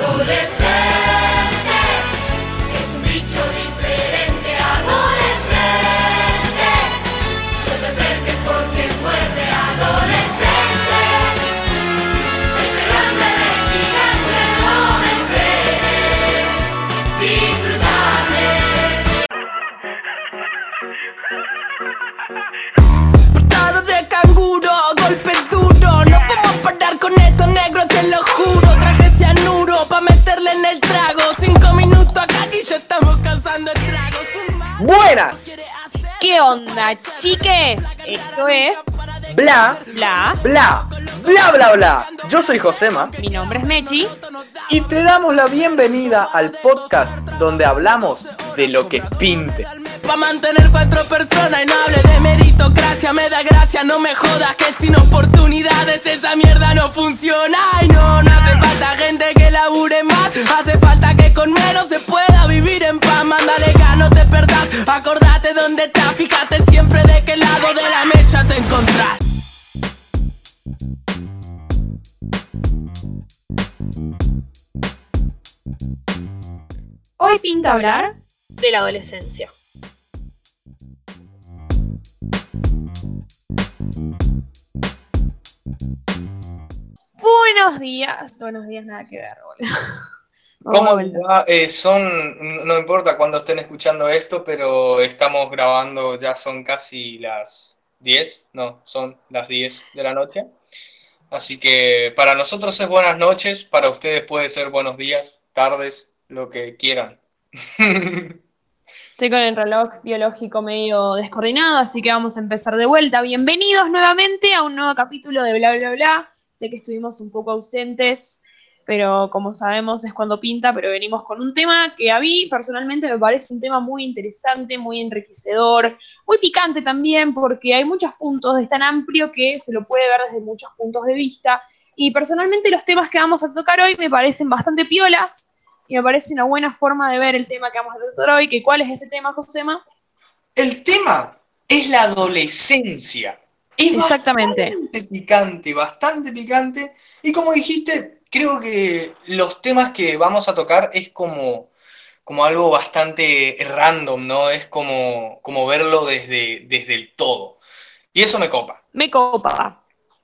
добре все. Buenas. ¿Qué onda, chiques? Esto es Bla, Bla. bla, bla, bla, bla. Yo soy Josema Mi nombre es Mechi. y te damos la bienvenida al podcast donde hablamos de lo que pinte. Pa' mantener cuatro personas y no hable de meritocracia. Me da gracia, no me jodas que sin oportunidades esa mierda no funciona. Ay no, no hace falta gente que labure más. Hace falta que con menos se pueda vivir en paz. Mándale no te perdás, acordate dónde estás. Fíjate siempre de qué lado de la mecha te encontrás. Hoy pinta hablar de la adolescencia. Buenos días. Buenos días, nada que ver, boludo. ¿Cómo va? Eh, son, no importa cuándo estén escuchando esto, pero estamos grabando, ya son casi las 10, no, son las 10 de la noche. Así que para nosotros es buenas noches, para ustedes puede ser buenos días, tardes, lo que quieran. Estoy con el reloj biológico medio descoordinado, así que vamos a empezar de vuelta. Bienvenidos nuevamente a un nuevo capítulo de Bla Bla Bla. Sé que estuvimos un poco ausentes, pero como sabemos es cuando pinta, pero venimos con un tema que a mí personalmente me parece un tema muy interesante, muy enriquecedor, muy picante también, porque hay muchos puntos, es tan amplio que se lo puede ver desde muchos puntos de vista. Y personalmente los temas que vamos a tocar hoy me parecen bastante piolas y me parece una buena forma de ver el tema que vamos a tratar hoy, que cuál es ese tema, Josema. El tema es la adolescencia. Es Exactamente. bastante picante, bastante picante. Y como dijiste, creo que los temas que vamos a tocar es como, como algo bastante random, ¿no? Es como, como verlo desde, desde el todo. Y eso me copa. Me copa.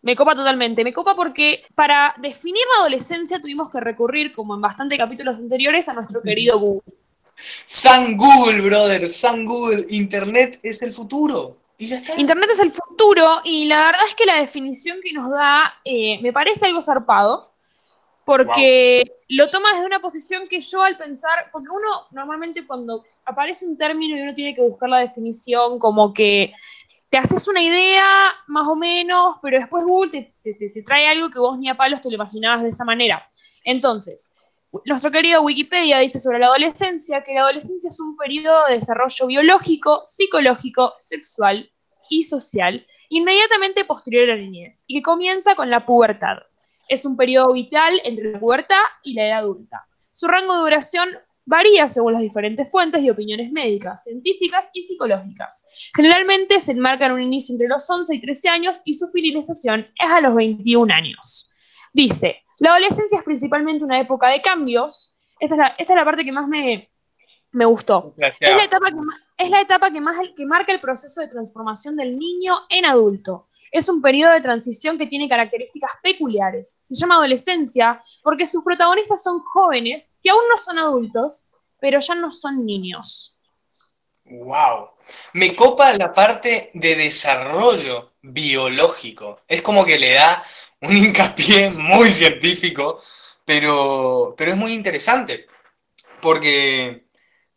Me copa totalmente. Me copa porque para definir la adolescencia tuvimos que recurrir, como en bastantes capítulos anteriores, a nuestro querido Google. San Google, brother, San Google. Internet es el futuro. Y ya está. Internet es el futuro y la verdad es que la definición que nos da eh, me parece algo zarpado porque lo toma desde una posición que yo al pensar, porque uno normalmente cuando aparece un término y uno tiene que buscar la definición como que haces una idea más o menos, pero después Google te- te trae algo que vos ni a palos te lo imaginabas de esa manera. Entonces, nuestro querido Wikipedia dice sobre la adolescencia que la adolescencia es un periodo de desarrollo biológico, psicológico, sexual y social inmediatamente posterior a la niñez y que comienza con la pubertad. Es un periodo vital entre la pubertad y la edad adulta. Su rango de duración varía según las diferentes fuentes y opiniones médicas, científicas y psicológicas. Generalmente se enmarca en un inicio entre los 11 y 13 años y su finalización es a los 21 años. Dice, la adolescencia es principalmente una época de cambios. Esta es la, esta es la parte que más me, me gustó. Es la etapa, que, es la etapa que, más, que marca el proceso de transformación del niño en adulto. Es un periodo de transición que tiene características peculiares. Se llama adolescencia porque sus protagonistas son jóvenes que aún no son adultos, pero ya no son niños. Wow. Me copa la parte de desarrollo biológico. Es como que le da un hincapié muy científico, pero, pero es muy interesante. Porque,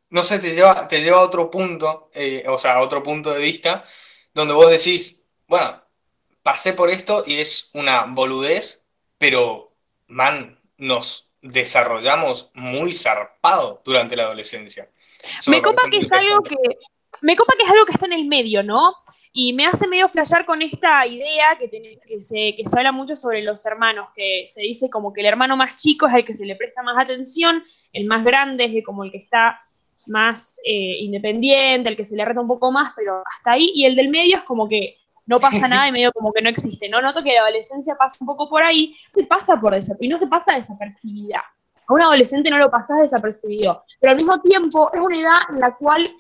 no sé, te lleva, te lleva a otro punto, eh, o sea, a otro punto de vista, donde vos decís, bueno, pasé por esto y es una boludez, pero, man, nos desarrollamos muy zarpado durante la adolescencia. Eso Me copa que es algo que. Me copa que es algo que está en el medio, ¿no? Y me hace medio flashear con esta idea que, que, se, que se habla mucho sobre los hermanos, que se dice como que el hermano más chico es el que se le presta más atención, el más grande es como el que está más eh, independiente, el que se le reta un poco más, pero hasta ahí, y el del medio es como que no pasa nada y medio como que no existe, ¿no? Noto que la adolescencia pasa un poco por ahí, se pasa por y no se pasa desapercibida. a un adolescente no lo pasás desapercibido, pero al mismo tiempo es una edad en la cual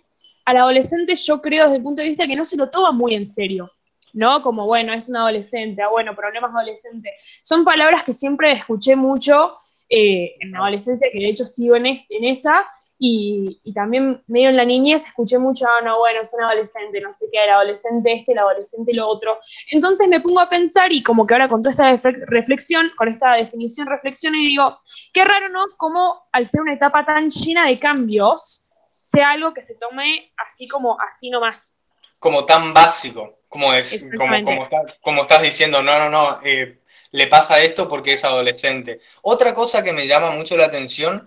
al adolescente yo creo desde el punto de vista que no se lo toma muy en serio. ¿no? Como, bueno, es un adolescente, ah, bueno, problemas adolescentes. Son palabras que siempre escuché mucho eh, en la adolescencia, que de hecho sigo en, en esa, y, también medio en la niñez escuché mucho, ah, no, bueno, es un adolescente, no sé qué, el adolescente este, el adolescente lo otro. Entonces me pongo a pensar y como que ahora con toda esta reflexión, con esta definición, reflexión y digo, qué raro, ¿no? Como al ser una etapa tan llena de cambios, sea algo que se tome así como así nomás. Como tan básico, como es, como, como, estás diciendo, no, no, no, eh, le pasa esto porque es adolescente. Otra cosa que me llama mucho la atención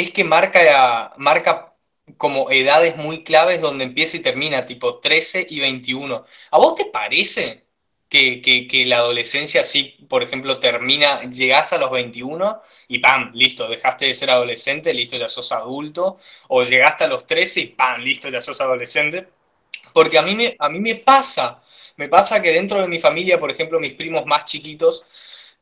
es que marca, marca como edades muy claves donde empieza y termina, tipo 13 y 21. ¿A vos te parece que, la adolescencia así, por ejemplo, termina, llegás a los 21 y ¡pam! Listo, dejaste de ser adolescente, listo, ya sos adulto, o llegaste a los 13 y ¡pam! Listo, ya sos adolescente. Porque a mí me, a mí me pasa, me pasa que dentro de mi familia, por ejemplo, mis primos más chiquitos,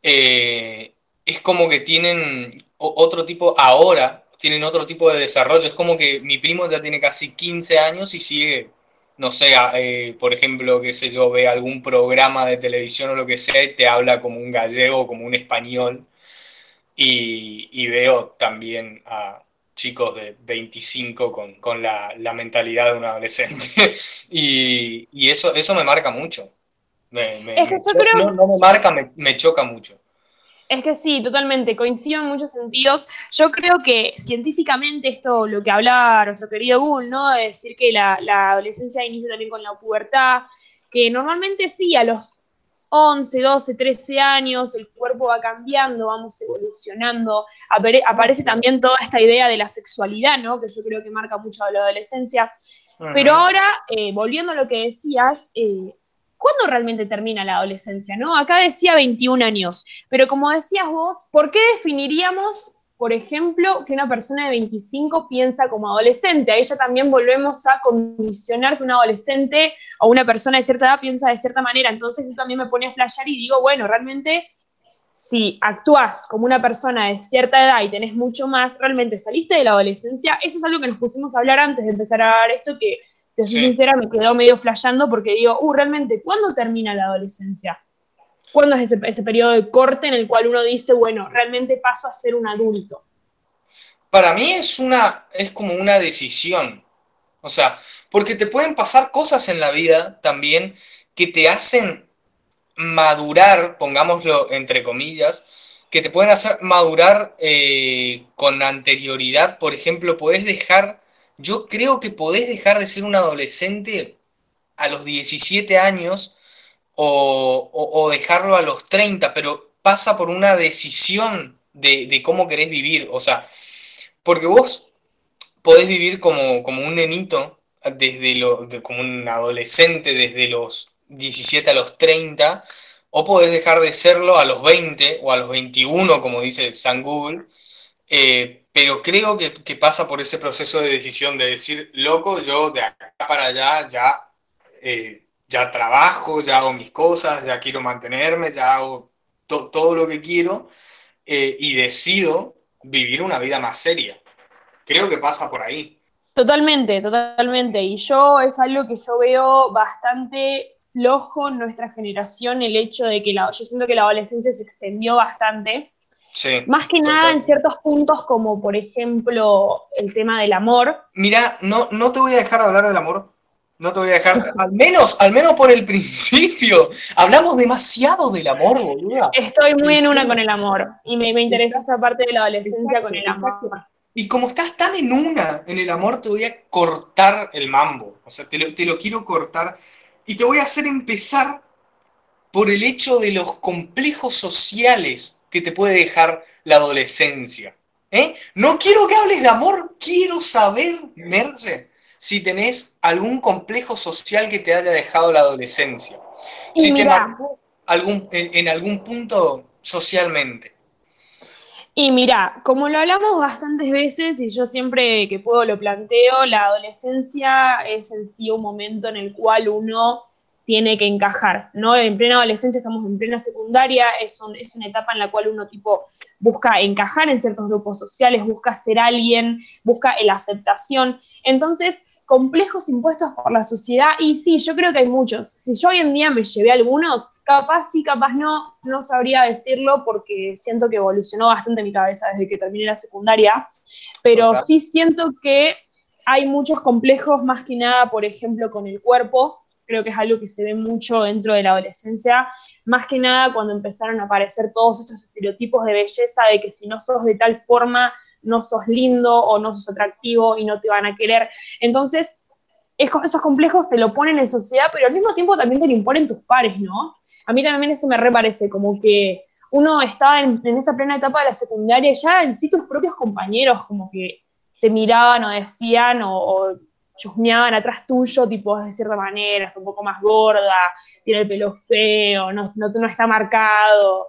eh, es como que tienen otro tipo, ahora, tienen otro tipo de desarrollo. Es como que mi primo ya tiene casi 15 años y sigue, no sé, eh, por ejemplo, qué sé yo, ve algún programa de televisión o lo que sea y te habla como un gallego, como un español. Y, veo también a chicos de 25 con, la, mentalidad de un adolescente. y, eso, eso me marca mucho. Me, no, me marca, me choca mucho. Es que sí, totalmente, coincido en muchos sentidos. Yo creo que científicamente esto, lo que hablaba nuestro querido Google, ¿no? De decir que la, adolescencia inicia también con la pubertad, que normalmente sí, a los 11, 12, 13 años, el cuerpo va cambiando, vamos evolucionando, aparece también toda esta idea de la sexualidad, ¿no? Que yo creo que marca mucho a la adolescencia. Pero ahora, eh, volviendo a lo que decías, eh, ¿cuándo realmente termina la adolescencia? ¿no? Acá decía 21 años, pero como decías vos, ¿por qué definiríamos, por ejemplo, que una persona de 25 piensa como adolescente? Ahí ya también volvemos a condicionar que un adolescente o una persona de cierta edad piensa de cierta manera. Entonces eso también me pone a flashear y digo, bueno, realmente si actúas como una persona de cierta edad y tenés mucho más, realmente saliste de la adolescencia. Eso es algo que nos pusimos a hablar antes de empezar a dar esto, que te soy sincera, me quedó medio flasheando porque digo, uh, realmente, ¿cuándo termina la adolescencia? ¿Cuándo es ese, ese periodo de corte en el cual uno dice, bueno, realmente paso a ser un adulto? Para mí es una, es como una decisión. O sea, porque te pueden pasar cosas en la vida también que te hacen madurar, pongámoslo entre comillas, que te pueden hacer madurar eh, con anterioridad. Por ejemplo, puedes dejar yo creo que podés dejar de ser un adolescente a los 17 años o, dejarlo a los 30, pero pasa por una decisión de, cómo querés vivir. O sea, porque vos podés vivir como, como un nenito, desde lo, como un adolescente desde los 17 a los 30, o podés dejar de serlo a los 20 o a los 21, como dice San Google, eh, pero creo que, pasa por ese proceso de decisión de decir, loco, yo de acá para allá ya, eh, ya trabajo, ya hago mis cosas, ya quiero mantenerme, ya hago todo lo que quiero eh, y decido vivir una vida más seria. Creo que pasa por ahí. Totalmente, totalmente. Y yo es algo que yo veo bastante flojo en nuestra generación, el hecho de que la, yo siento que la adolescencia se extendió bastante más que nada en ciertos puntos como por ejemplo el tema del amor. Mira, no, no te voy a dejar hablar del amor. No te voy a dejar, al menos, al menos por el principio. Hablamos demasiado del amor, boluda. Estoy muy en una con el amor. Y me, me interesa esa parte de la adolescencia con el amor. Y como estás tan en una en el amor, te voy a cortar el mambo. O sea, te lo, te lo quiero cortar. Y te voy a hacer empezar por el hecho de los complejos sociales que te puede dejar la adolescencia. ¿eh? No quiero que hables de amor, quiero saber, Merce, si tenés algún complejo social que te haya dejado la adolescencia. si algún, en, algún punto socialmente. Y mira, como lo hablamos bastantes veces y yo siempre que puedo lo planteo, la adolescencia es en sí un momento en el cual uno tiene que encajar, ¿no? En plena adolescencia estamos en plena secundaria, es, es una etapa en la cual uno tipo busca encajar en ciertos grupos sociales, busca ser alguien, busca la aceptación. Entonces, complejos impuestos por la sociedad, y sí, yo creo que hay muchos. Si yo hoy en día me llevé algunos, capaz sí, capaz no, no sabría decirlo porque siento que evolucionó bastante mi cabeza desde que terminé la secundaria, pero sí siento que hay muchos complejos, más que nada, por ejemplo, con el cuerpo, creo que es algo que se ve mucho dentro de la adolescencia, más que nada cuando empezaron a aparecer todos estos estereotipos de belleza, de que si no sos de tal forma, no sos lindo o no sos atractivo y no te van a querer. Entonces, esos complejos te lo ponen en sociedad, pero al mismo tiempo también te lo imponen tus pares, ¿no? A mí también eso me reparece, como que uno estaba en, esa plena etapa de la secundaria ya en sí tus propios compañeros como que te miraban o decían o chusmeaban atrás tuyo, tipo, de cierta manera, está un poco más gorda, tiene el pelo feo, no, no, está marcado,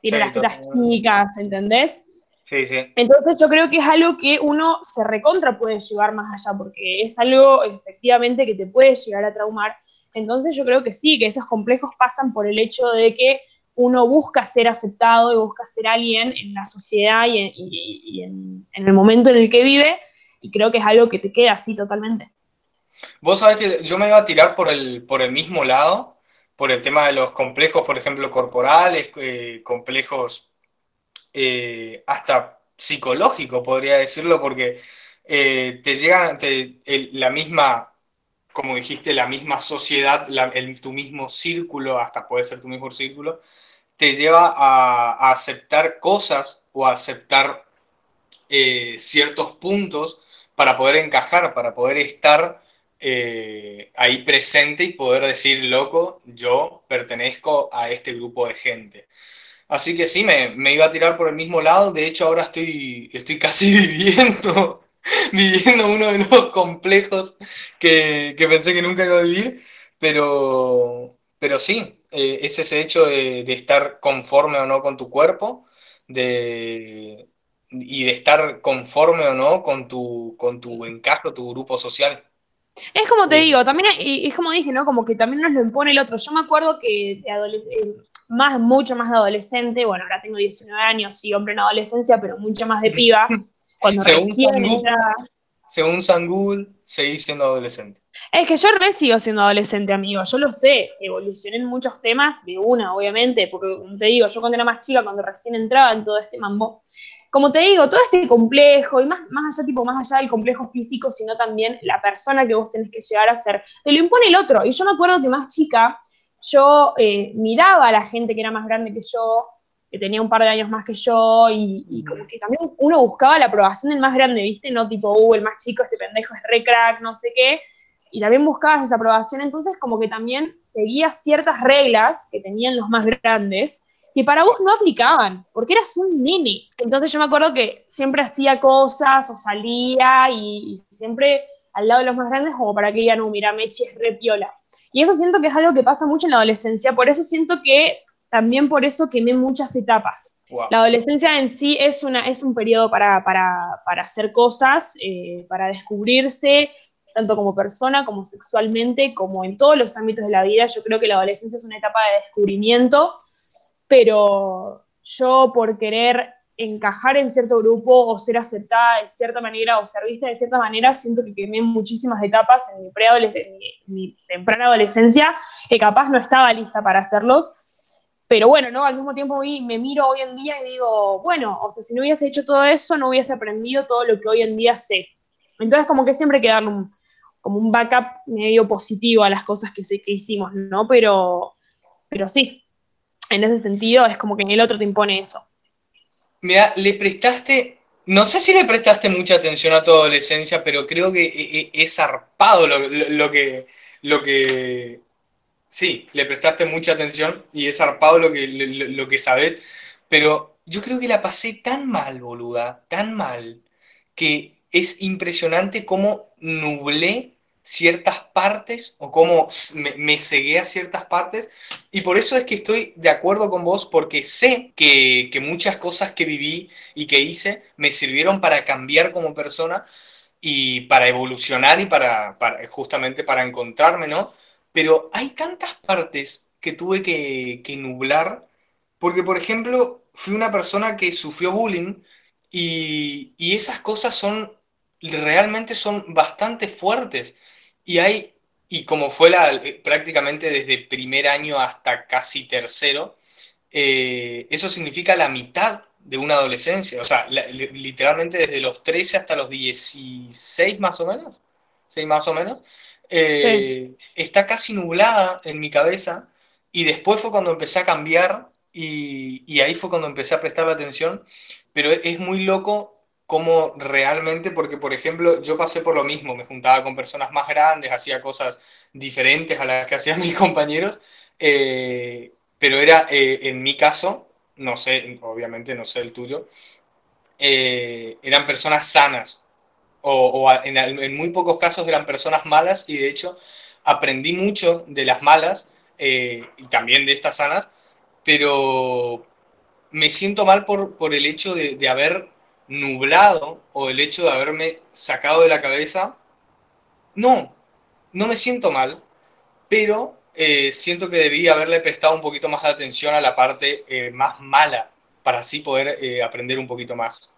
tiene las tetas chicas, ¿entendés? Sí, sí. Entonces yo creo que es algo que uno se recontra puede llevar más allá, porque es algo efectivamente que te puede llegar a traumar. Entonces yo creo que sí, que esos complejos pasan por el hecho de que uno busca ser aceptado y busca ser alguien en la sociedad y, en, en, el momento en el que vive, y creo que es algo que te queda así totalmente. Vos sabés que yo me iba a tirar por el, por el mismo lado, por el tema de los complejos, por ejemplo, corporales, eh, complejos eh, hasta psicológicos, podría decirlo, porque eh, te llegan la misma, como dijiste, la misma sociedad, tu mismo círculo, hasta puede ser tu mismo círculo, te lleva a, a aceptar cosas o a aceptar ciertos puntos para poder encajar, para poder estar eh, ahí presente y poder decir, loco, yo pertenezco a este grupo de gente. Así que sí, me, iba a tirar por el mismo lado. De hecho, ahora estoy, estoy casi viviendo, viviendo uno de los complejos que, pensé que nunca iba a vivir. Pero, pero sí, eh, es ese hecho de, estar conforme o no con tu cuerpo, de, y de estar conforme o no con tu, con tu encaje, tu grupo social. Es como te digo, también es como dije, ¿no? Como que también nos lo impone el otro. Yo me acuerdo que de eh, más, mucho más de adolescente, bueno, ahora tengo 19 años, sí, hombre en adolescencia, pero mucho más de piba, cuando según recién Según Sangul, seguí siendo adolescente. Es que yo re sigo siendo adolescente, amigo, yo lo sé, evolucioné en muchos temas, de una, obviamente, porque como te digo, yo cuando era más chica, cuando recién entraba en todo este mambo, como te digo, todo este complejo, y más, más allá, tipo, más allá del complejo físico, sino también la persona que vos tenés que llegar a ser, te lo impone el otro. Y yo me acuerdo que más chica, yo eh, miraba a la gente que era más grande que yo, que tenía un par de años más que yo, y, como que también uno buscaba la aprobación del más grande, ¿viste? No tipo, uh, el más chico, este pendejo es re crack, no sé qué. Y también buscabas esa aprobación, entonces como que también seguías ciertas reglas que tenían los más grandes, que para vos no aplicaban, porque eras un nene. Entonces yo me acuerdo que siempre hacía cosas o salía y, siempre al lado de los más grandes como para que digan, no, mira, Mechi es re piola. Y eso siento que es algo que pasa mucho en la adolescencia, por eso siento que también por eso quemé muchas etapas. La adolescencia en sí es, una, es un periodo para, para, para hacer cosas, eh, para descubrirse, tanto como persona, como sexualmente, como en todos los ámbitos de la vida. Yo creo que la adolescencia es una etapa de descubrimiento pero yo por querer encajar en cierto grupo o ser aceptada de cierta manera o ser vista de cierta manera, siento que quemé muchísimas etapas en mi, mi, temprana adolescencia que capaz no estaba lista para hacerlos. Pero bueno, ¿no? Al mismo tiempo me miro hoy en día y digo, bueno, o sea, si no hubiese hecho todo eso, no hubiese aprendido todo lo que hoy en día sé. Entonces, como que siempre hay que darle un, como un backup medio positivo a las cosas que, sé que hicimos, ¿no? Pero, pero sí, en ese sentido es como que el otro te impone eso. Mira, le prestaste, no sé si le prestaste mucha atención a tu adolescencia, pero creo que e, e, es zarpado lo, que, lo que, sí, le prestaste mucha atención y es zarpado lo que, lo que sabes, pero yo creo que la pasé tan mal, boluda, tan mal, que es impresionante cómo nublé ciertas partes o cómo me, cegué a ciertas partes. Y por eso es que estoy de acuerdo con vos, porque sé que, muchas cosas que viví y que hice me sirvieron para cambiar como persona y para evolucionar y para, justamente para encontrarme, ¿no? pero hay tantas partes que tuve que, que nublar, porque por ejemplo, fui una persona que sufrió bullying y, y esas cosas son, realmente son bastante fuertes. Y hay, y como fue la, prácticamente desde primer año hasta casi tercero, eh, eso significa la mitad de una adolescencia, o sea, literalmente desde los 13 hasta los 16 más o menos, ¿sí? más o menos, eh, está casi nublada en mi cabeza. Y después fue cuando empecé a cambiar y, y, ahí fue cuando empecé a prestar la atención, pero es muy loco cómo realmente, porque por ejemplo yo pasé por lo mismo, me juntaba con personas más grandes, hacía cosas diferentes a las que hacían mis compañeros, eh, pero era eh, en mi caso, no sé, obviamente no sé el tuyo, eh, eran personas sanas, o, en, muy pocos casos eran personas malas, y de hecho aprendí mucho de las malas, y también de estas sanas, pero me siento mal por, por el hecho de, de haber nublado o el hecho de haberme sacado de la cabeza, no, no me siento mal, pero eh, siento que debía haberle prestado un poquito más de atención a la parte eh, más mala para así poder eh, aprender un poquito más.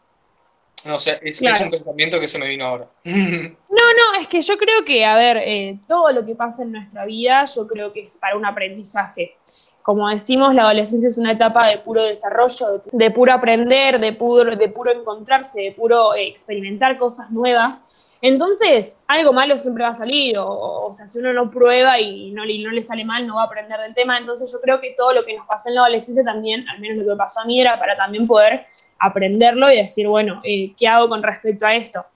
No sé, es, es, un pensamiento que se me vino ahora. No, no, es que yo creo que, a ver, todo lo que pasa en nuestra vida, yo creo que es para un aprendizaje como decimos, la adolescencia es una etapa de puro desarrollo, de, puro aprender, de puro, de puro encontrarse, de puro eh, experimentar cosas nuevas. Entonces, algo malo siempre va a salir, o, o sea, si uno no prueba y no, no, le sale mal, no va a aprender del tema. Entonces, yo creo que todo lo que nos pasó en la adolescencia también, al menos lo que pasó a mí, era para también poder aprenderlo y decir, bueno, eh, ¿qué hago con respecto a esto?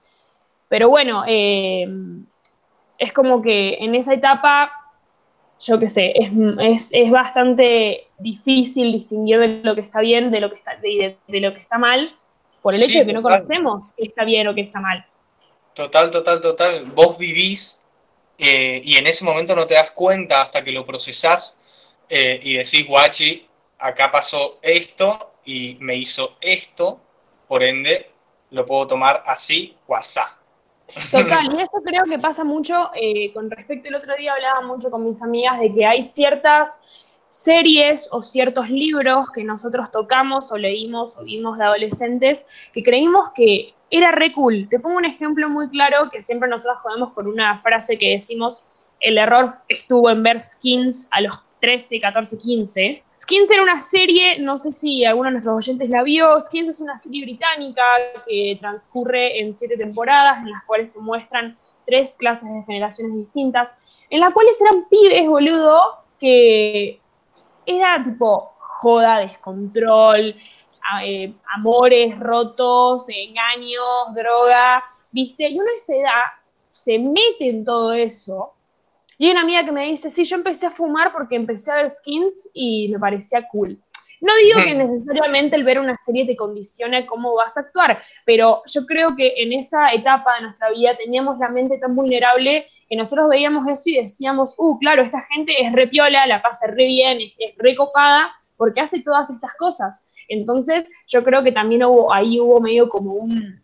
Pero bueno, eh, es como que en esa etapa yo qué sé, es, es, bastante difícil distinguir de lo que está bien de lo que está, de, lo que está mal por el hecho de que no conocemos qué está bien o qué está mal. Total, total, total. Vos vivís eh, y en ese momento no te das cuenta hasta que lo procesás eh, y decís, guachi, acá pasó esto y me hizo esto, por ende lo puedo tomar así o asá. Total, y eso creo que pasa mucho eh, con respecto, el otro día hablaba mucho con mis amigas de que hay ciertas series o ciertos libros que nosotros tocamos o leímos o vimos de adolescentes que creímos que era re cool. Te pongo un ejemplo muy claro que siempre nosotros jodemos con una frase que decimos, el error estuvo en ver skins a los 13, 14, 15. Skins era una serie, no sé si alguno de nuestros oyentes la vio, Skins es una serie británica que transcurre en siete temporadas en las cuales muestran tres clases de generaciones distintas, en las cuales eran pibes, boludo, que era tipo joda, descontrol, eh, amores rotos, engaños, droga, ¿viste? Y uno a esa edad se mete en todo eso y hay una amiga que me dice, sí, yo empecé a fumar porque empecé a ver skins y me parecía cool. No digo que necesariamente el ver una serie te condicione cómo vas a actuar, pero yo creo que en esa etapa de nuestra vida teníamos la mente tan vulnerable que nosotros veíamos eso y decíamos, uh, claro, esta gente es re piola, la pasa re bien, es, es re copada, porque hace todas estas cosas. Entonces, yo creo que también hubo, ahí hubo medio como un,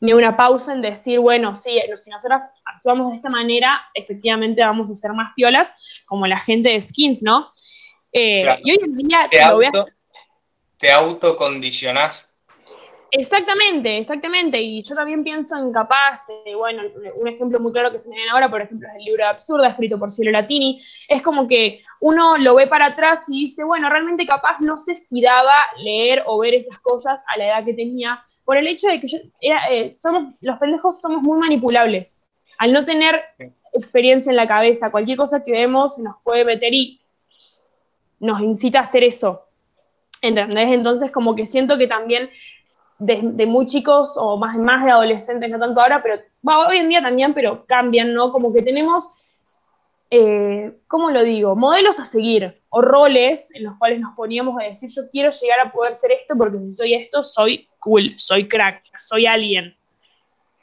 ni una pausa en decir, bueno, sí, si nosotras actuamos de esta manera, efectivamente vamos a ser más piolas, como la gente de Skins, ¿no? Eh, y hoy en día te, auto, te autocondicionás Exactamente, exactamente. Y yo también pienso en capaz, eh, bueno, un ejemplo muy claro que se me viene ahora, por ejemplo, es el libro de Absurda, escrito por Cielo Latini. Es como que uno lo ve para atrás y dice, bueno, realmente capaz no sé si daba leer o ver esas cosas a la edad que tenía, por el hecho de que yo eh, somos, los pendejos somos muy manipulables. Al no tener experiencia en la cabeza, cualquier cosa que vemos se nos puede meter y nos incita a hacer eso. ¿Entendés? Entonces, como que siento que también de, muy chicos o más, más de adolescentes, no tanto ahora, pero hoy en día también, pero cambian, ¿no? Como que tenemos, eh, ¿cómo lo digo? Modelos a seguir o roles en los cuales nos poníamos a decir, yo quiero llegar a poder ser esto porque si soy esto, soy cool, soy crack, soy alguien.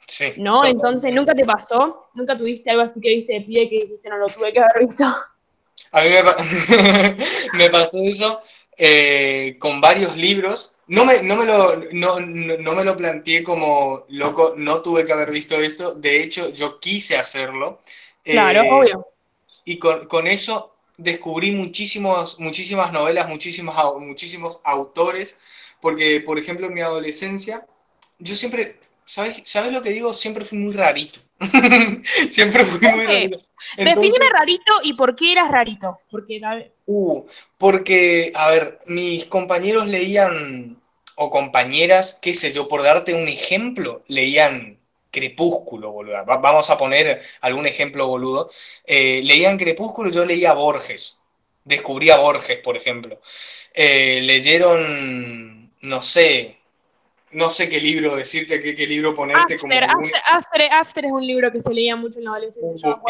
Sí, ¿No? Entonces, ¿nunca te pasó? ¿Nunca tuviste algo así que viste de pie que dijiste, no lo tuve que haber visto? A mí me, pasó eso eh, con varios libros no me, no, me lo, no, no, me lo planteé como loco, no tuve que haber visto esto. De hecho, yo quise hacerlo. Claro, eh, obvio. y con, con eso descubrí muchísimos, muchísimas novelas, muchísimos, muchísimos autores, porque, por ejemplo, en mi adolescencia, yo siempre, ¿sabes, ¿sabes lo que digo? Siempre fui muy rarito. siempre fui muy rarito. Defíneme rarito y por qué eras rarito. Porque, uh, porque, a ver, mis compañeros leían, o compañeras, qué sé yo, por darte un ejemplo, leían Crepúsculo, boludo. vamos a poner algún ejemplo, boludo. Eh, leían Crepúsculo, yo leía Borges. Descubrí a Borges, por ejemplo. Eh, leyeron, no sé, no sé qué libro decirte, qué, qué libro ponerte. After, como after, after, es un libro que se leía mucho en la adolescencia. Yo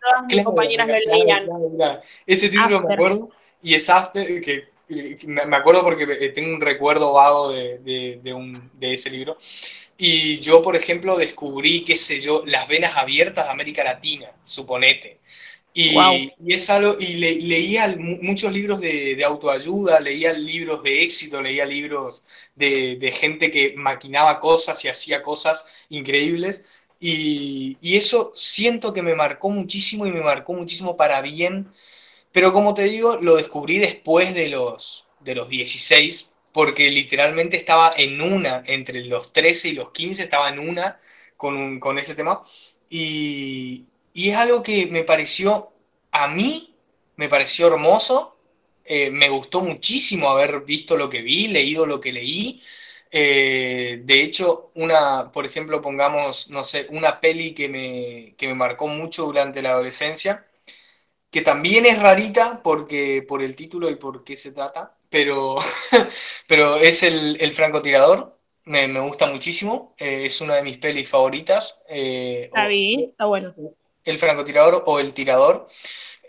todas mis compañeras lo leían. Ese título me acuerdo. Y es After, que me acuerdo porque eh, tengo un recuerdo vago de, de, de, un, de ese libro. Y yo, por ejemplo, descubrí, qué sé yo, las venas abiertas de América Latina, suponete. Y, y es algo, y leía muchos libros de, autoayuda, leía libros de éxito, leía libros de, de, gente que maquinaba cosas y hacía cosas increíbles. Y, eso siento que me marcó muchísimo y me marcó muchísimo para bien. Pero como te digo, lo descubrí después de los, de los 16, porque literalmente estaba en una, entre los 13 y los 15 estaba en una con, con ese tema. Y, y, es algo que me pareció, a mí, me pareció hermoso. Eh, me gustó muchísimo haber visto lo que vi, leído lo que leí. Eh, de hecho, una, por ejemplo, pongamos, no sé, una peli que me, que me marcó mucho durante la adolescencia, que también es rarita porque, por el título y por qué se trata, pero, pero es el, el francotirador. Me, me, gusta muchísimo. Eh, es una de mis pelis favoritas. Eh, está bien, está bueno. El francotirador o el tirador.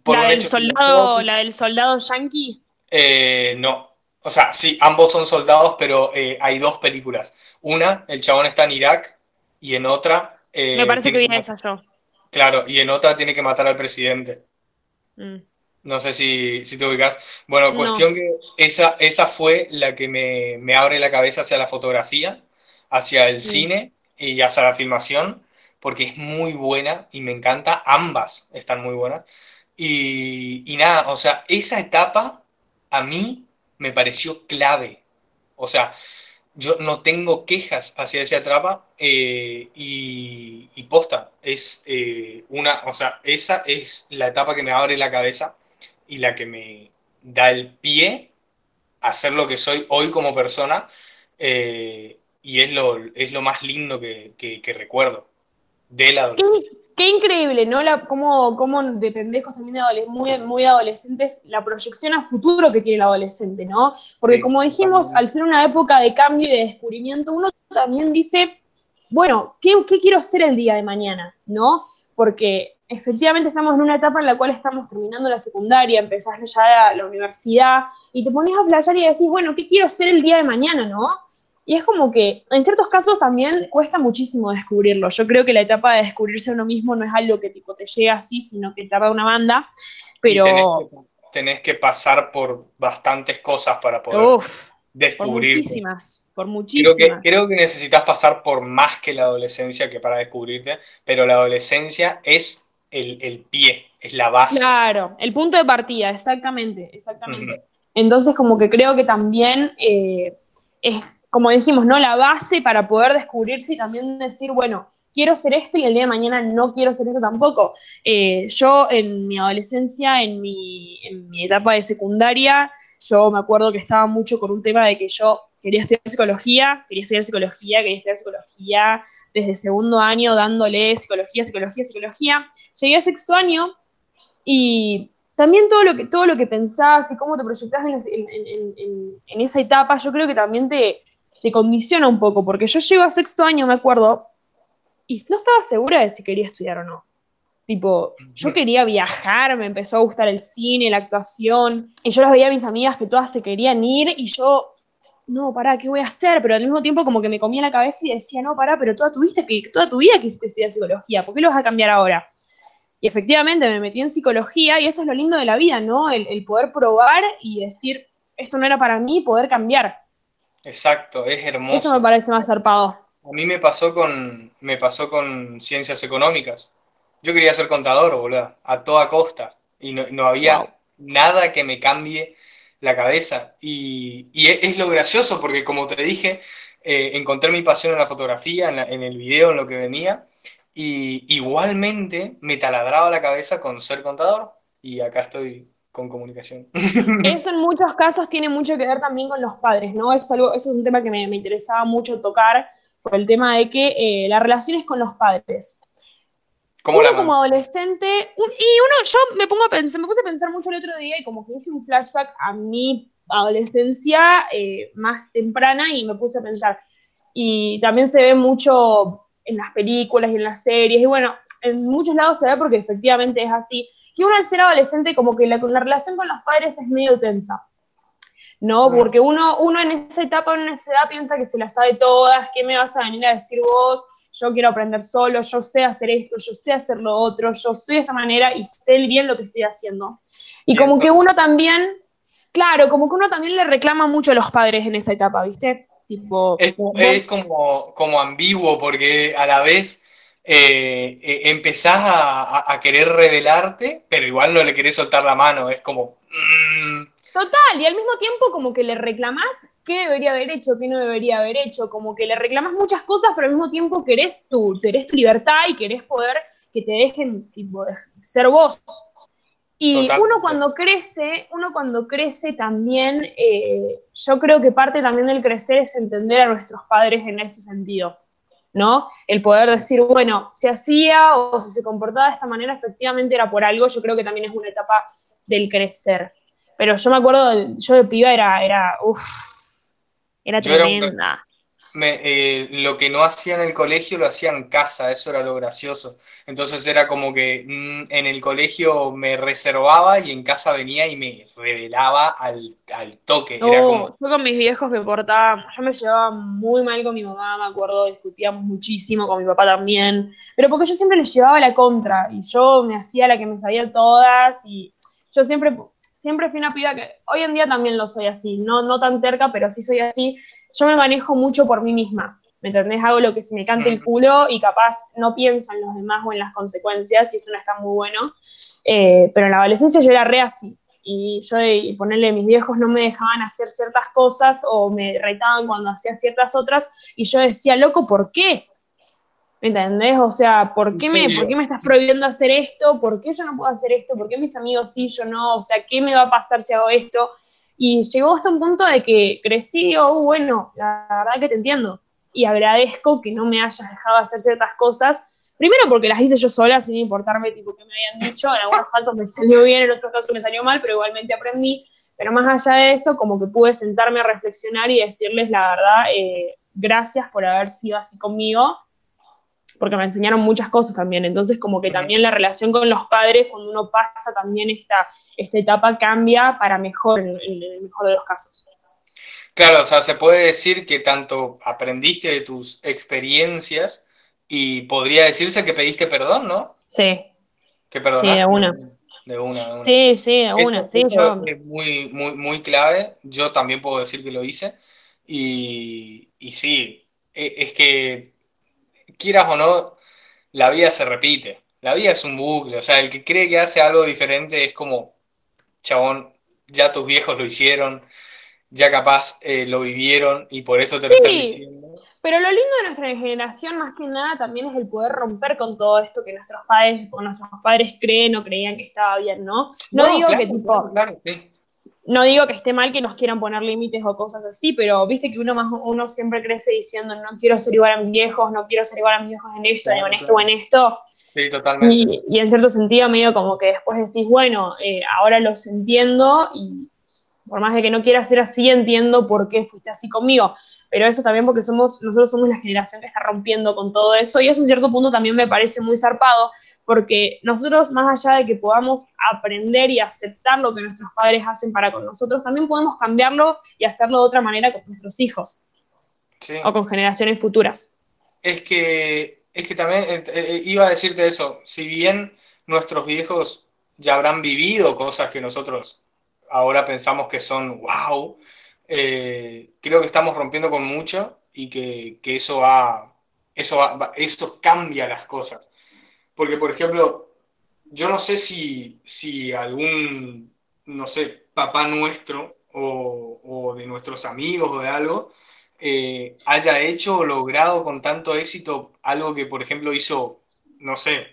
¿La, del soldado, ¿La del soldado yankee? No. O sea, sí, ambos son soldados, pero eh, hay dos películas. Una, el chabón está en Irak, y en otra. Eh, me parece que viene esa yo. Claro, y en otra tiene que matar al presidente. Mm. No sé si, si te ubicas. Bueno, cuestión que esa, esa fue la que me, me, abre la cabeza hacia la fotografía, hacia el cine y hacia la filmación, porque es muy buena y me encanta. Ambas están muy buenas. Y, y nada, o sea, esa etapa a mí me pareció clave. O sea, yo no tengo quejas hacia esa etapa eh, y, y, posta, es eh, una, o sea, esa es la etapa que me abre la cabeza y la que me da el pie a ser lo que soy hoy como persona eh, y es lo, es lo más lindo que, que, recuerdo de la adolescencia. Qué, increíble, ¿no? La, cómo, cómo de pendejos también muy, muy adolescentes, la proyección a futuro que tiene el adolescente, ¿no? Porque como dijimos, al ser una época de cambio y de descubrimiento, uno también dice, bueno, ¿qué, qué quiero hacer el día de mañana? ¿No? Porque efectivamente estamos en una etapa en la cual estamos terminando la secundaria, empezás ya la, universidad y te pones a playar y decís, bueno, ¿qué quiero ser el día de mañana, no? Y es como que en ciertos casos también cuesta muchísimo descubrirlo. Yo creo que la etapa de descubrirse a uno mismo no es algo que tipo te llega así, sino que tarda una banda, pero... Tenés que, pasar por bastantes cosas para poder descubrir. Por muchísimas, por muchísimas. Creo que, creo que necesitas pasar por más que la adolescencia que para descubrirte, pero la adolescencia es el, pie, es la base. Claro, el punto de partida, exactamente, exactamente. Entonces, como que creo que también eh, es, como dijimos, ¿no? La base para poder descubrirse y también decir, bueno, quiero ser esto y el día de mañana no quiero ser esto tampoco. Eh, yo en mi adolescencia, en mi, etapa de secundaria, yo me acuerdo que estaba mucho con un tema de que yo quería estudiar psicología, quería estudiar psicología, quería estudiar psicología, desde segundo año dándole psicología, psicología, psicología. Llegué a sexto año y también todo lo que, todo lo que pensás y cómo te proyectás en, esa etapa, yo creo que también te, te condiciona un poco, porque yo llego a sexto año, me acuerdo, y no estaba segura de si quería estudiar o no. Tipo, yo quería viajar, me empezó a gustar el cine, la actuación, y yo las veía a mis amigas que todas se querían ir, y yo no, pará, ¿qué voy a hacer? Pero al mismo tiempo como que me comía la cabeza y decía, no, pará, pero toda tu, que, toda tu vida quisiste estudiar psicología, ¿por qué lo vas a cambiar ahora? Y efectivamente me metí en psicología y eso es lo lindo de la vida, ¿no? El, poder probar y decir, esto no era para mí, poder cambiar. Exacto, es hermoso. Eso me parece más zarpado. A mí me pasó con, me pasó con ciencias económicas. Yo quería ser contador, boludo, a toda costa. Y no, había nada que me cambie la cabeza. Y, es, lo gracioso porque, como te dije, eh, encontré mi pasión en la fotografía, en, el video, en lo que venía. Y igualmente me taladraba la cabeza con ser contador. Y acá estoy con comunicación. Eso en muchos casos tiene mucho que ver también con los padres, ¿no? Eso es, algo, eso es un tema que me, interesaba mucho tocar por el tema de que eh, las relaciones con los padres. ¿Cómo uno como adolescente, y uno, yo me pongo a pensar, me puse a pensar mucho el otro día y como que hice un flashback a mi adolescencia eh, más temprana y me puse a pensar. Y también se ve mucho en las películas y en las series, y bueno, en muchos lados se ve porque efectivamente es así que uno al ser adolescente como que la, la relación con los padres es medio tensa. ¿no? Porque uno, uno en esa etapa, en esa edad piensa que se las sabe todas, ¿qué me vas a venir a decir vos? Yo quiero aprender solo, yo sé hacer esto, yo sé hacer lo otro, yo soy de esta manera y sé bien lo que estoy haciendo. Y como que uno también, claro, como que uno también le reclama mucho a los padres en esa etapa, ¿viste? Tipo, es, es como, como ambiguo porque a la vez eh, eh, empezás a, querer revelarte, pero igual no le querés soltar la mano, es como... Mm. Total, y al mismo tiempo como que le reclamás qué debería haber hecho, qué no debería haber hecho, como que le reclamas muchas cosas, pero al mismo tiempo querés tu, querés tu libertad y querés poder que te dejen ser vos. Y uno cuando crece, uno cuando crece también, eh, yo creo que parte también del crecer es entender a nuestros padres en ese sentido. ¿No? El poder decir, bueno, se hacía o si se comportaba de esta manera, efectivamente era por algo, yo creo que también es una etapa del crecer. Pero yo me acuerdo, yo de piba era, era, uff, era tremenda. Eh, lo que no hacía en el colegio lo hacía en casa, eso era lo gracioso. Entonces era como que mm, en el colegio me reservaba y en casa venía y me revelaba al, toque. Yo con mis viejos me portaba, yo me llevaba muy mal con mi mamá, me acuerdo, discutíamos muchísimo, con mi papá también, pero porque yo siempre les llevaba la contra y yo me hacía la que me sabía todas y yo siempre siempre fui una piba que hoy en día también lo soy así, no, no tan terca, pero sí soy así. Yo me manejo mucho por mí misma, ¿me entendés? Hago lo que se me cante el culo y capaz no pienso en los demás o en las consecuencias y eso no está muy bueno. Eh, pero en la adolescencia yo era re así. Y yo, y ponerle, mis viejos no me dejaban hacer ciertas cosas o me retaban cuando hacía ciertas otras. Y yo decía, loco, ¿por qué? ¿Me entendés? O sea, ¿por qué, me, ¿por qué me estás prohibiendo hacer esto? ¿Por qué yo no puedo hacer esto? ¿Por qué mis amigos sí, yo no? O sea, ¿qué me va a pasar si hago esto? Y llegó hasta un punto de que crecí uh, bueno, la verdad que te entiendo. Y agradezco que no me hayas dejado hacer ciertas cosas. Primero porque las hice yo sola, sin importarme tipo qué me habían dicho. En algunos casos me salió bien, en otros casos me salió mal, pero igualmente aprendí. Pero más allá de eso, como que pude sentarme a reflexionar y decirles la verdad, eh, gracias por haber sido así conmigo porque me enseñaron muchas cosas también. Entonces, como que también la relación con los padres, cuando uno pasa también esta, esta etapa, cambia para mejor, en, el mejor de los casos. Claro, o sea, se puede decir que tanto aprendiste de tus experiencias y podría decirse que pediste perdón, ¿no? Sí. Que Sí, de una. De una, Sí, sí, de una, sí. yo... Es muy, muy, muy clave. Yo también puedo decir que lo hice. Y, y sí, e, es que quieras o no, la vida se repite. La vida es un bucle, o sea, el que cree que hace algo diferente es como, chabón, ya tus viejos lo hicieron, ya capaz eh, lo vivieron y por eso te lo están diciendo. Pero lo lindo de nuestra generación, más que nada, también es el poder romper con todo esto que nuestros padres o nuestros padres creen o creían que estaba bien, ¿no? No, digo que tipo. Claro, sí no digo que esté mal que nos quieran poner límites o cosas así, pero viste que uno más uno siempre crece diciendo no quiero ser igual a mis viejos, no quiero ser igual a mis viejos en esto, en esto o en esto. Sí, totalmente. Y, en cierto sentido medio como que después decís, bueno, eh, ahora los entiendo y por más de que no quiera ser así, entiendo por qué fuiste así conmigo. Pero eso también porque somos, nosotros somos la generación que está rompiendo con todo eso y eso en cierto punto también me parece muy zarpado porque nosotros, más allá de que podamos aprender y aceptar lo que nuestros padres hacen para con nosotros, también podemos cambiarlo y hacerlo de otra manera con nuestros hijos o con generaciones futuras. Es que, es que también eh, eh, iba a decirte eso, si bien nuestros viejos ya habrán vivido cosas que nosotros ahora pensamos que son wow, eh, creo que estamos rompiendo con mucho y que, eso va, eso va, eso cambia las cosas porque por ejemplo, yo no sé si, si algún, no sé, papá nuestro o, o de nuestros amigos o de algo, eh, haya hecho o logrado con tanto éxito algo que, por ejemplo, hizo, no sé,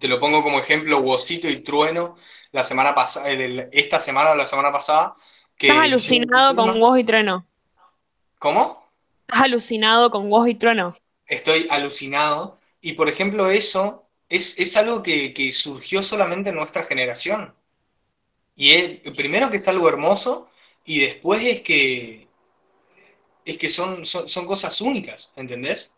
te lo pongo como ejemplo, Wosito y Trueno, la semana pasada, eh, esta semana o la semana pasada. Que Estás alucinado con Woz y Trueno. ¿Cómo? Estás alucinado con Woz y Trueno. Estoy alucinado. Y por ejemplo, eso es, es algo que, que, surgió solamente en nuestra generación. Y es, primero que es algo hermoso, y después es que, es que son, son, son cosas únicas, ¿entendés?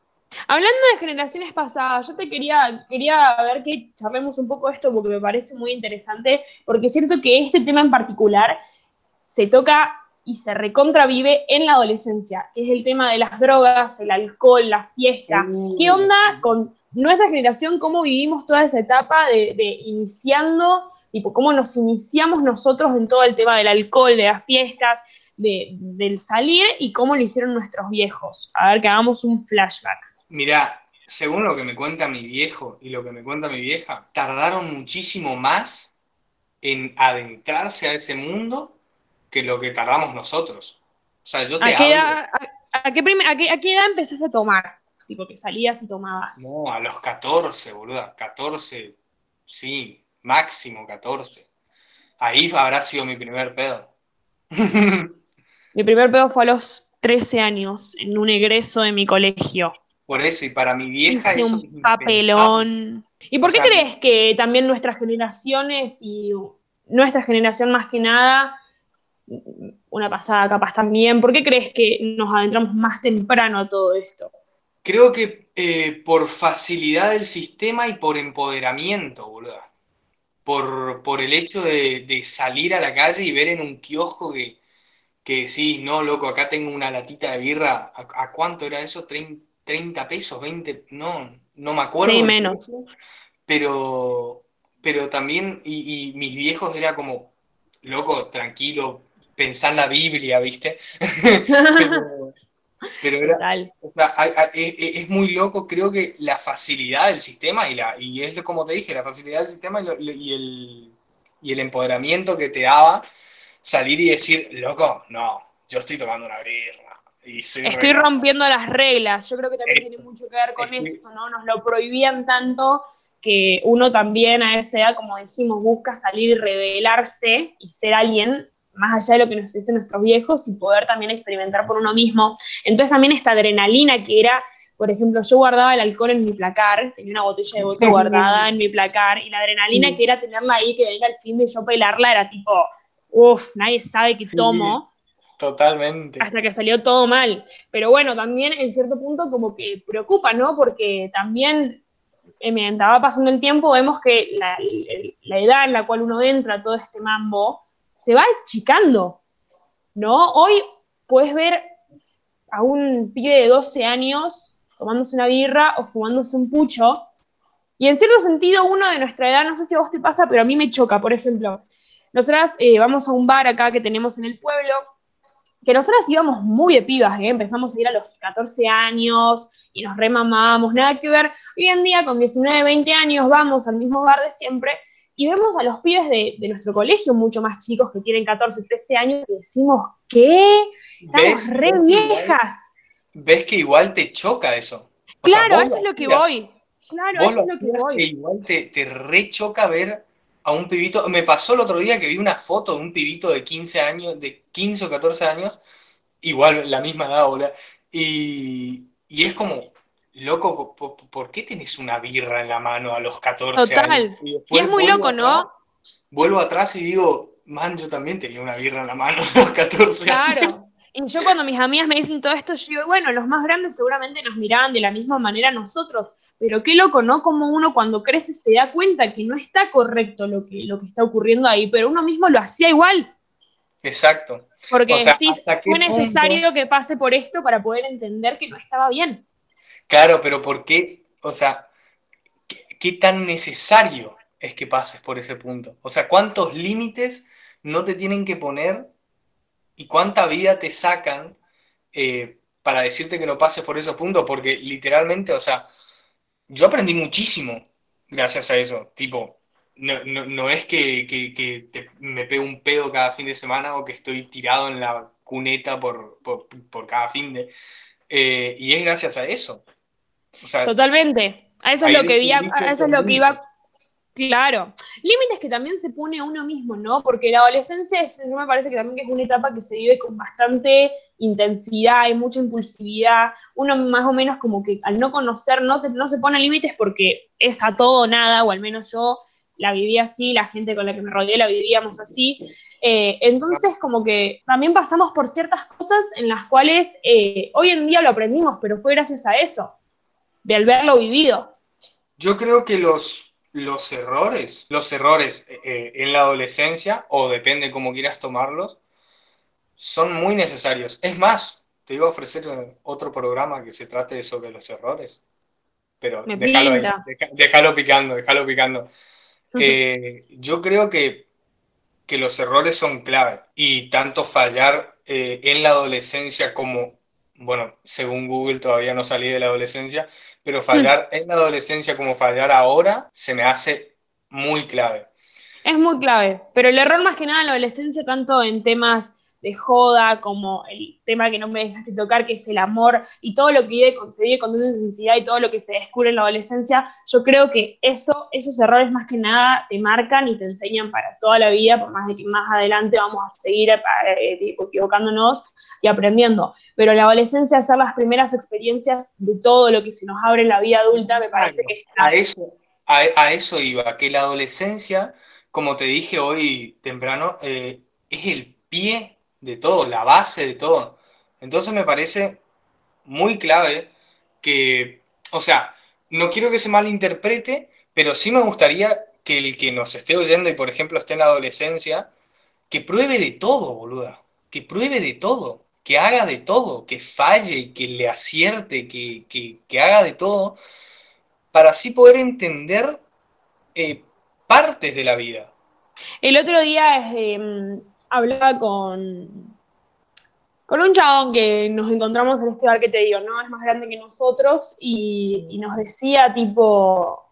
Hablando de generaciones pasadas, yo te quería, quería ver que charlemos un poco esto porque me parece muy interesante, porque es cierto que este tema en particular se toca y se recontravive en la adolescencia, que es el tema de las drogas, el alcohol, la fiesta. ¿Qué onda con nuestra generación? ¿Cómo vivimos toda esa etapa de, de iniciando, y cómo nos iniciamos nosotros en todo el tema del alcohol, de las fiestas, de, del salir y cómo lo hicieron nuestros viejos? A ver, que hagamos un flashback. Mirá, según lo que me cuenta mi viejo y lo que me cuenta mi vieja, tardaron muchísimo más en adentrarse a ese mundo que lo que tardamos nosotros. O sea, yo te ¿A qué, edad, a, a, qué a, qué, ¿A qué edad empezaste a tomar? Tipo, que salías y tomabas. No, a los 14, boluda. 14, sí, máximo 14. Ahí habrá sido mi primer pedo. mi primer pedo fue a los 13 años, en un egreso de mi colegio. Por eso, y para mi vieja Hice un papelón. ¿Y por o qué sea, crees que también nuestras generaciones y nuestra generación más que nada, una pasada capaz también, ¿por qué crees que nos adentramos más temprano a todo esto? Creo que eh, por facilidad del sistema y por empoderamiento, boludo. Por, por el hecho de, de, salir a la calle y ver en un kiosco que, que sí, no, loco, acá tengo una latita de birra. ¿A, a cuánto era eso? 30 30 pesos, 20, no, no me acuerdo. Sí, menos. Pero, pero también, y, y, mis viejos era como, loco, tranquilo, pensá en la Biblia, ¿viste? pero, pero, era, o sea, hay, hay, es, es, muy loco, creo que la facilidad del sistema, y, la, y es como te dije, la facilidad del sistema y, lo, y, el, y el empoderamiento que te daba salir y decir, loco, no, yo estoy tomando una birra Estoy rompiendo las reglas. Yo creo que también tiene mucho que ver con esto, ¿no? Nos lo prohibían tanto que uno también a esa edad, como dijimos, busca salir y revelarse y ser alguien más allá de lo que nos dicen nuestros viejos y poder también experimentar por uno mismo. Entonces también esta adrenalina que era, por ejemplo, yo guardaba el alcohol en mi placar, tenía una botella de vodka guardada en mi placar y la adrenalina sí. que era tenerla ahí, que venga el fin de yo pelarla, era tipo, uff, nadie sabe que sí. tomo. Totalmente. Hasta que salió todo mal. Pero bueno, también en cierto punto como que preocupa, ¿no? Porque también, eh, mientras va pasando el tiempo, vemos que la, la, edad en la cual uno entra a todo este mambo se va achicando, ¿no? Hoy puedes ver a un pibe de 12 años tomándose una birra o fumándose un pucho. Y en cierto sentido, uno de nuestra edad, no sé si a vos te pasa, pero a mí me choca. Por ejemplo, nosotras eh, vamos a un bar acá que tenemos en el pueblo, que nosotras íbamos muy de pibas, ¿eh? empezamos a ir a los 14 años y nos remamábamos, nada que ver. Hoy en día, con 19, 20 años, vamos al mismo bar de siempre y vemos a los pibes de, de nuestro colegio, mucho más chicos, que tienen 14, 13 años, y decimos, ¿qué? Estamos ¿Ves? re viejas. Ves que igual te choca eso. O claro, sea, eso es lo que voy. Claro, eso es lo que voy. Que igual te, te rechoca ver a un pibito. Me pasó el otro día que vi una foto de un pibito de 15 años, de 15 o 14 años, igual la misma edad, boludo. Y, y es como, loco, ¿por, ¿por, qué tenés una birra en la mano a los 14 Total. años? Y, y es muy loco, atrás, ¿no? Vuelvo atrás y digo, man, yo también tenía una birra en la mano a los 14 claro. años. Y yo cuando mis amigas me dicen todo esto, yo digo, bueno, los más grandes seguramente nos miraban de la misma manera a nosotros, pero qué loco, ¿no? Como uno cuando crece se da cuenta que no está correcto lo que, lo que está ocurriendo ahí, pero uno mismo lo hacía igual. Exacto. Porque o sea, sí, fue necesario que pase por esto para poder entender que no estaba bien. Claro, pero ¿por qué? O sea, ¿qué, tan necesario es que pases por ese punto? O sea, ¿cuántos límites no te tienen que poner y cuánta vida te sacan eh, para decirte que no pases por esos puntos, porque literalmente, o sea, yo aprendí muchísimo gracias a eso. Tipo, no, no, no es que, me pego un pedo cada fin de semana o que estoy tirado en la cuneta por, por, por cada fin de... eh, y es gracias a eso. O sea, Totalmente. A eso es lo que vi, a eso es lo que iba. Claro. Límites que también se pone uno mismo, ¿no? Porque la adolescencia es, yo me parece que también que es una etapa que se vive con bastante intensidad y mucha impulsividad. Uno más o menos como que al no conocer no, te- no se pone límites porque está todo o nada, o al menos yo la viví así, la gente con la que me rodeé la vivíamos así. Eh, entonces, como que también pasamos por ciertas cosas en las cuales eh, hoy en día lo aprendimos, pero fue gracias a eso, de al verlo vivido. Yo creo que los, los errores, los errores eh, eh, en la adolescencia, o depende cómo quieras tomarlos, son muy necesarios. Es más, te iba a ofrecer otro programa que se trate sobre los errores, pero déjalo ahí, déjalo picando, déjalo picando. Eh, yo creo que, que los errores son clave y tanto fallar eh, en la adolescencia como, bueno, según Google todavía no salí de la adolescencia, pero fallar en la adolescencia como fallar ahora se me hace muy clave. Es muy clave, pero el error más que nada en la adolescencia, tanto en temas de joda como el tema que no me dejaste tocar, que es el amor y todo lo que vive con- se vive con tanta intensidad y todo lo que se descubre en la adolescencia, yo creo que eso, esos errores más que nada te marcan y te enseñan para toda la vida, por más de que más adelante vamos a seguir eh, tipo, equivocándonos y aprendiendo. Pero la adolescencia hacer las primeras experiencias de todo lo que se nos abre en la vida adulta me parece que es A eso, a, a eso iba, que la adolescencia, como te dije hoy temprano, eh, es el pie de todo, la base de todo. Entonces me parece muy clave que, o sea, no quiero que se malinterprete, pero sí me gustaría que el que nos esté oyendo y, por ejemplo, esté en la adolescencia, que pruebe de todo, boluda, que pruebe de todo, que haga de todo, que falle, que le acierte, que, que, haga de todo, para así poder entender eh, partes de la vida. El otro día eh, hablaba con, con un chabón que nos encontramos en este bar que te digo, ¿no? Es más grande que nosotros y, y nos decía, tipo,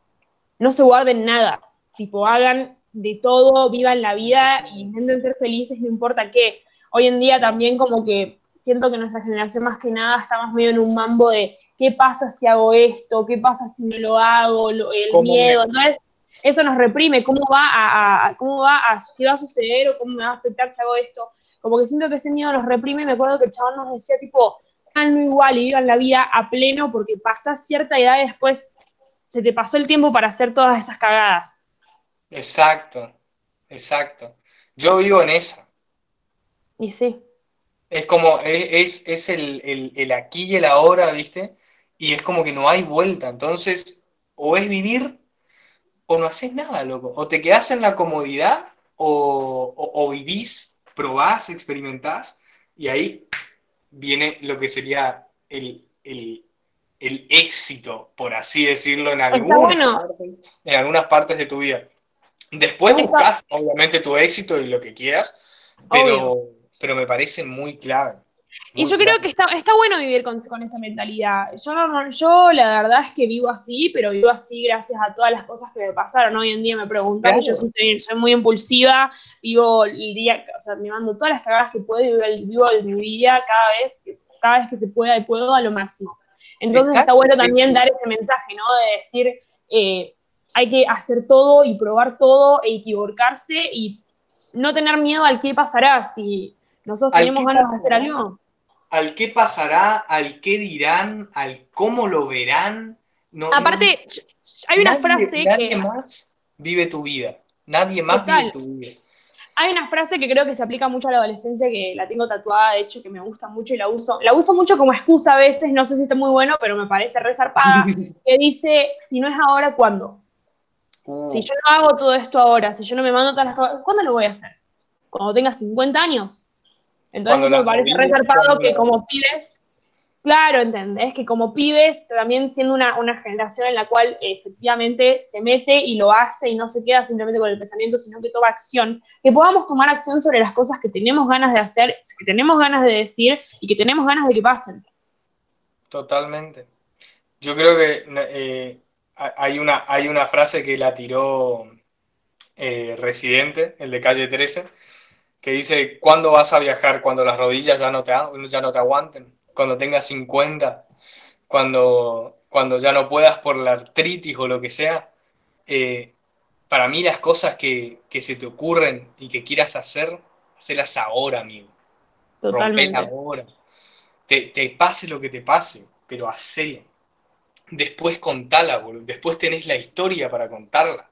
no se guarden nada, tipo, hagan de todo, vivan la vida e intenten ser felices, no importa qué. Hoy en día también como que siento que nuestra generación más que nada está más medio en un mambo de qué pasa si hago esto, qué pasa si no lo hago, lo- el ¿Cómo miedo. me- Entonces, eso nos reprime, cómo va a, a- cómo va a, qué va a suceder o cómo me va a afectar si hago esto. Como que siento que ese miedo nos reprime me acuerdo que el chabón nos decía tipo, háganlo igual y vivan la vida a pleno porque pasás cierta edad y después se te pasó el tiempo para hacer todas esas cagadas. Exacto, exacto. Yo vivo en esa. Y sí, Es como, es, es, es el, el, el aquí y el ahora, ¿viste? Y es como que no hay vuelta. Entonces, o es vivir o no haces nada, loco. O te quedás en la comodidad o, o, o vivís, probás, experimentás y ahí viene lo que sería el, el, el éxito, por así decirlo, en algunas, bueno. partes, en algunas partes de tu vida. Después buscas, obviamente, tu éxito y lo que quieras, pero, Obvio. pero me parece muy clave. Y muy yo creo clave. que está, está bueno vivir con, con esa mentalidad. Yo, no, yo la verdad es que vivo así, pero vivo así gracias a todas las cosas que me pasaron. Hoy en día me preguntan, Claro. yo soy, soy muy impulsiva, vivo el día, o sea, me mando todas las cagadas que puedo y vivo, vivo mi vida cada vez, que- cada vez que se pueda y puedo a lo máximo. Entonces está Exacto. bueno también dar ese mensaje, ¿no? De decir, eh, hay que hacer todo y probar todo e equivocarse y no tener miedo al qué pasará si nosotros tenemos ganas de hacer algo. Al qué pasará, al qué dirán, al cómo lo verán. No, Aparte, hay una nadie- frase nadie que más vive tu vida. Nadie más Total. vive tu vida. hay una frase que creo que se aplica mucho a la adolescencia que la tengo tatuada, de hecho que me gusta mucho y la uso. La uso mucho como excusa a veces, no sé si está muy bueno, pero me parece resarpada, que dice, si no es ahora, ¿cuándo? Uh, Si yo no hago todo esto ahora, si yo no me mando todas las cosas, ¿cuándo lo voy a hacer? Cuando tenga 50 años. Entonces Cuando eso me parece cuando que como pibes, claro, ¿entendés? Que como pibes, también siendo una, una generación en la cual eh, efectivamente se mete y lo hace y no se queda simplemente con el pensamiento, sino que toma acción, que podamos tomar acción sobre las cosas que tenemos ganas de hacer, que tenemos ganas de decir y que tenemos ganas de que pasen. Totalmente. Yo creo que eh, hay una, hay una frase que la tiró eh, Residente, el de calle 13, que dice, ¿cuándo vas a viajar? Cuando las rodillas ya no te, ya no te aguanten, cuando tengas 50, cuando, cuando ya no puedas por la artritis o lo que sea. Eh, para mí las cosas que, se te ocurren y que quieras hacer, hacelas ahora, amigo. Totalmente. ahora. Te, te, pase lo que te pase, pero hacelo. Después contala, después tenés la historia para contarla.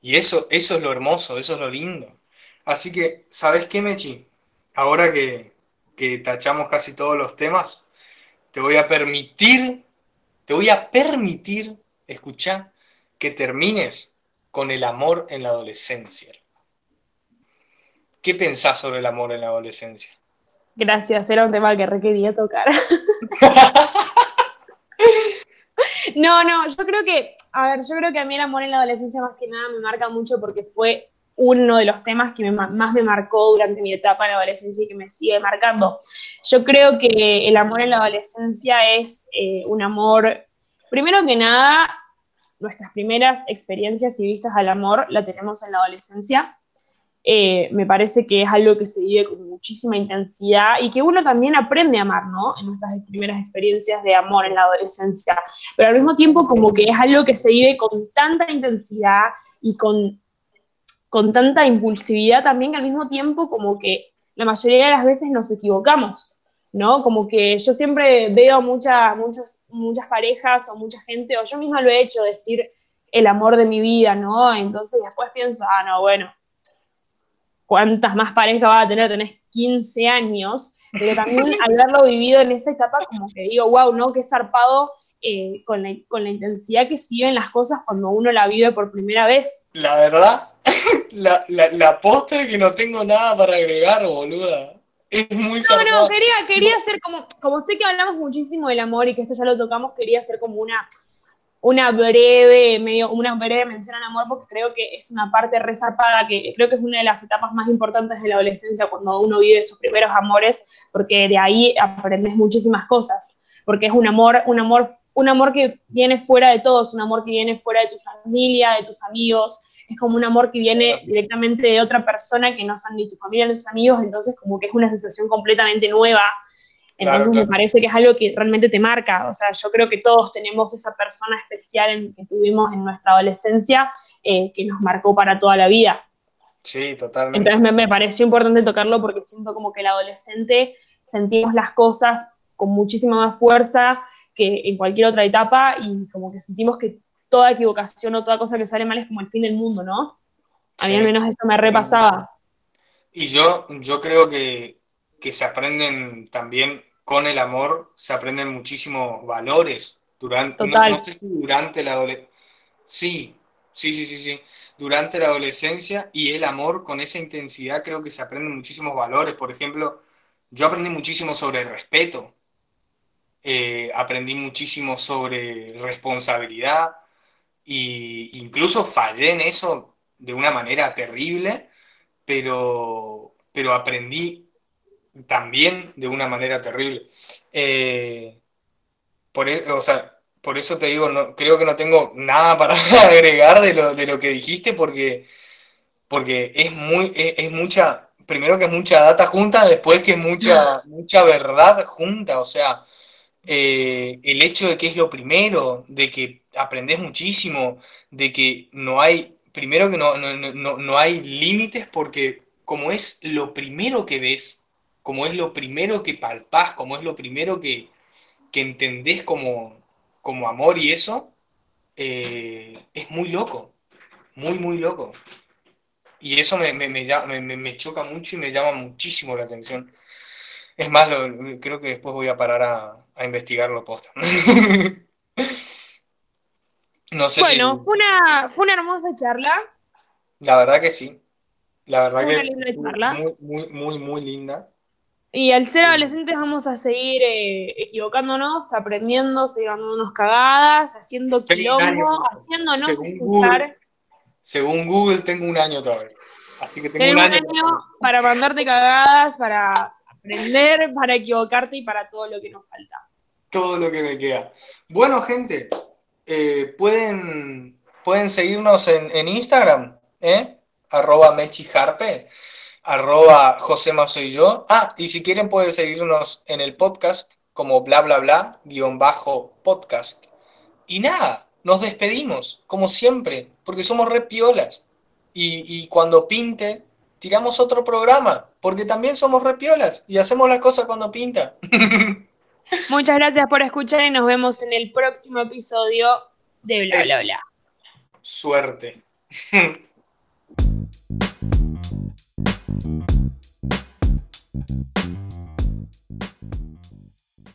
Y eso, eso es lo hermoso, eso es lo lindo. Así que, ¿sabes qué, Mechi? Ahora que, que tachamos casi todos los temas, te voy a permitir, te voy a permitir, escuchar, que termines con el amor en la adolescencia. ¿Qué pensás sobre el amor en la adolescencia? Gracias, era un tema que requería tocar. no, no, yo creo que, a ver, yo creo que a mí el amor en la adolescencia más que nada me marca mucho porque fue uno de los temas que más me marcó durante mi etapa en la adolescencia y que me sigue marcando. Yo creo que el amor en la adolescencia es eh, un amor, primero que nada, nuestras primeras experiencias y vistas al amor la tenemos en la adolescencia. Eh, me parece que es algo que se vive con muchísima intensidad y que uno también aprende a amar, ¿no? En nuestras primeras experiencias de amor en la adolescencia. Pero al mismo tiempo como que es algo que se vive con tanta intensidad y con, con tanta impulsividad también que al mismo tiempo como que la mayoría de las veces nos equivocamos. ¿no? Como que yo siempre veo mucha, muchos, muchas parejas o mucha gente, o yo misma lo he hecho, decir el amor de mi vida, ¿no? Entonces después pienso, ah, no, bueno, ¿cuántas más parejas vas a tener? Tenés 15 años, pero también al haberlo vivido en esa etapa, como que digo, wow, ¿no? Qué zarpado eh, con, la, con, la, intensidad que viven las cosas cuando uno la vive por primera vez. La verdad, la, la, la posta es que no tengo nada para agregar, boluda. Es muy No, no, quería, quería hacer como, como sé que hablamos muchísimo del amor y que esto ya lo tocamos, quería hacer como una, una breve, medio, una breve mención al amor, porque creo que es una parte resarpada, que creo que es una de las etapas más importantes de la adolescencia cuando uno vive sus primeros amores, porque de ahí aprendes muchísimas cosas, porque es un amor, un amor, un amor que viene fuera de todos, un amor que viene fuera de tu familia, de tus amigos, es como un amor que viene directamente de otra persona que no son ni tu familia ni tus amigos, entonces como que es una sensación completamente nueva. Entonces me parece que es algo que realmente te marca. O sea, yo creo que todos tenemos esa persona especial que tuvimos en nuestra adolescencia eh, que nos marcó para toda la vida. Sí, totalmente. Entonces me, me, pareció importante tocarlo porque siento como que el adolescente sentimos las cosas con muchísima más fuerza que en cualquier otra etapa y como que sentimos que toda equivocación o toda cosa que sale mal es como el fin del mundo, ¿no? A mí al menos eso me repasaba. Y yo, yo creo que, se aprenden también con el amor, se aprenden muchísimos valores durante, durante la adolescencia. Sí, sí, sí, sí, sí. Durante la adolescencia y el amor con esa intensidad creo que se aprenden muchísimos valores. Por ejemplo, yo aprendí muchísimo sobre el respeto, eh, aprendí muchísimo sobre responsabilidad, y incluso fallé en eso de una manera terrible, pero, pero aprendí también de una manera terrible. Eh, por, e, o sea, por eso te digo, no, creo que no tengo nada para agregar de lo, de lo que dijiste, porque, porque es, muy, es, mucha, primero que es mucha data junta, después que es mucha, mucha verdad junta, o sea, eh, el hecho de que es lo primero, de que aprendes muchísimo, de que no hay, primero que no, no, hay límites porque como es lo primero que ves, como es lo primero que palpás, como es lo primero que, que entendés como, como amor y eso, eh, es muy loco, muy, muy loco. Y eso me, me, me, choca mucho y me llama muchísimo la atención. Es más, creo que después voy a parar a, a investigarlo posta. no sé bueno, fue, una, fue una hermosa charla. La verdad que sí. La verdad que Muy, muy, muy, muy linda. Y al ser adolescentes vamos a seguir eh, equivocándonos, aprendiendo, dándonos cagadas, haciendo quilombo, haciéndonos escuchar. según Google tengo un año todavía. Así que tengo un año para mandarte cagadas, para aprender, para equivocarte y para todo lo que nos falta todo lo que me queda. Bueno, gente, eh, pueden, pueden seguirnos en, en Instagram, ¿eh? arroba mechiharpe, arroba josema soy yo. Ah, y si quieren pueden seguirnos en el podcast como bla bla bla guion bajo podcast. Y nada, nos despedimos, como siempre, porque somos re piolas. Y, y cuando pinte, tiramos otro programa, porque también somos re piolas y hacemos las cosas cuando pinta. Muchas gracias por escuchar y nos vemos en el próximo episodio de Bla. Bla Bla. Suerte.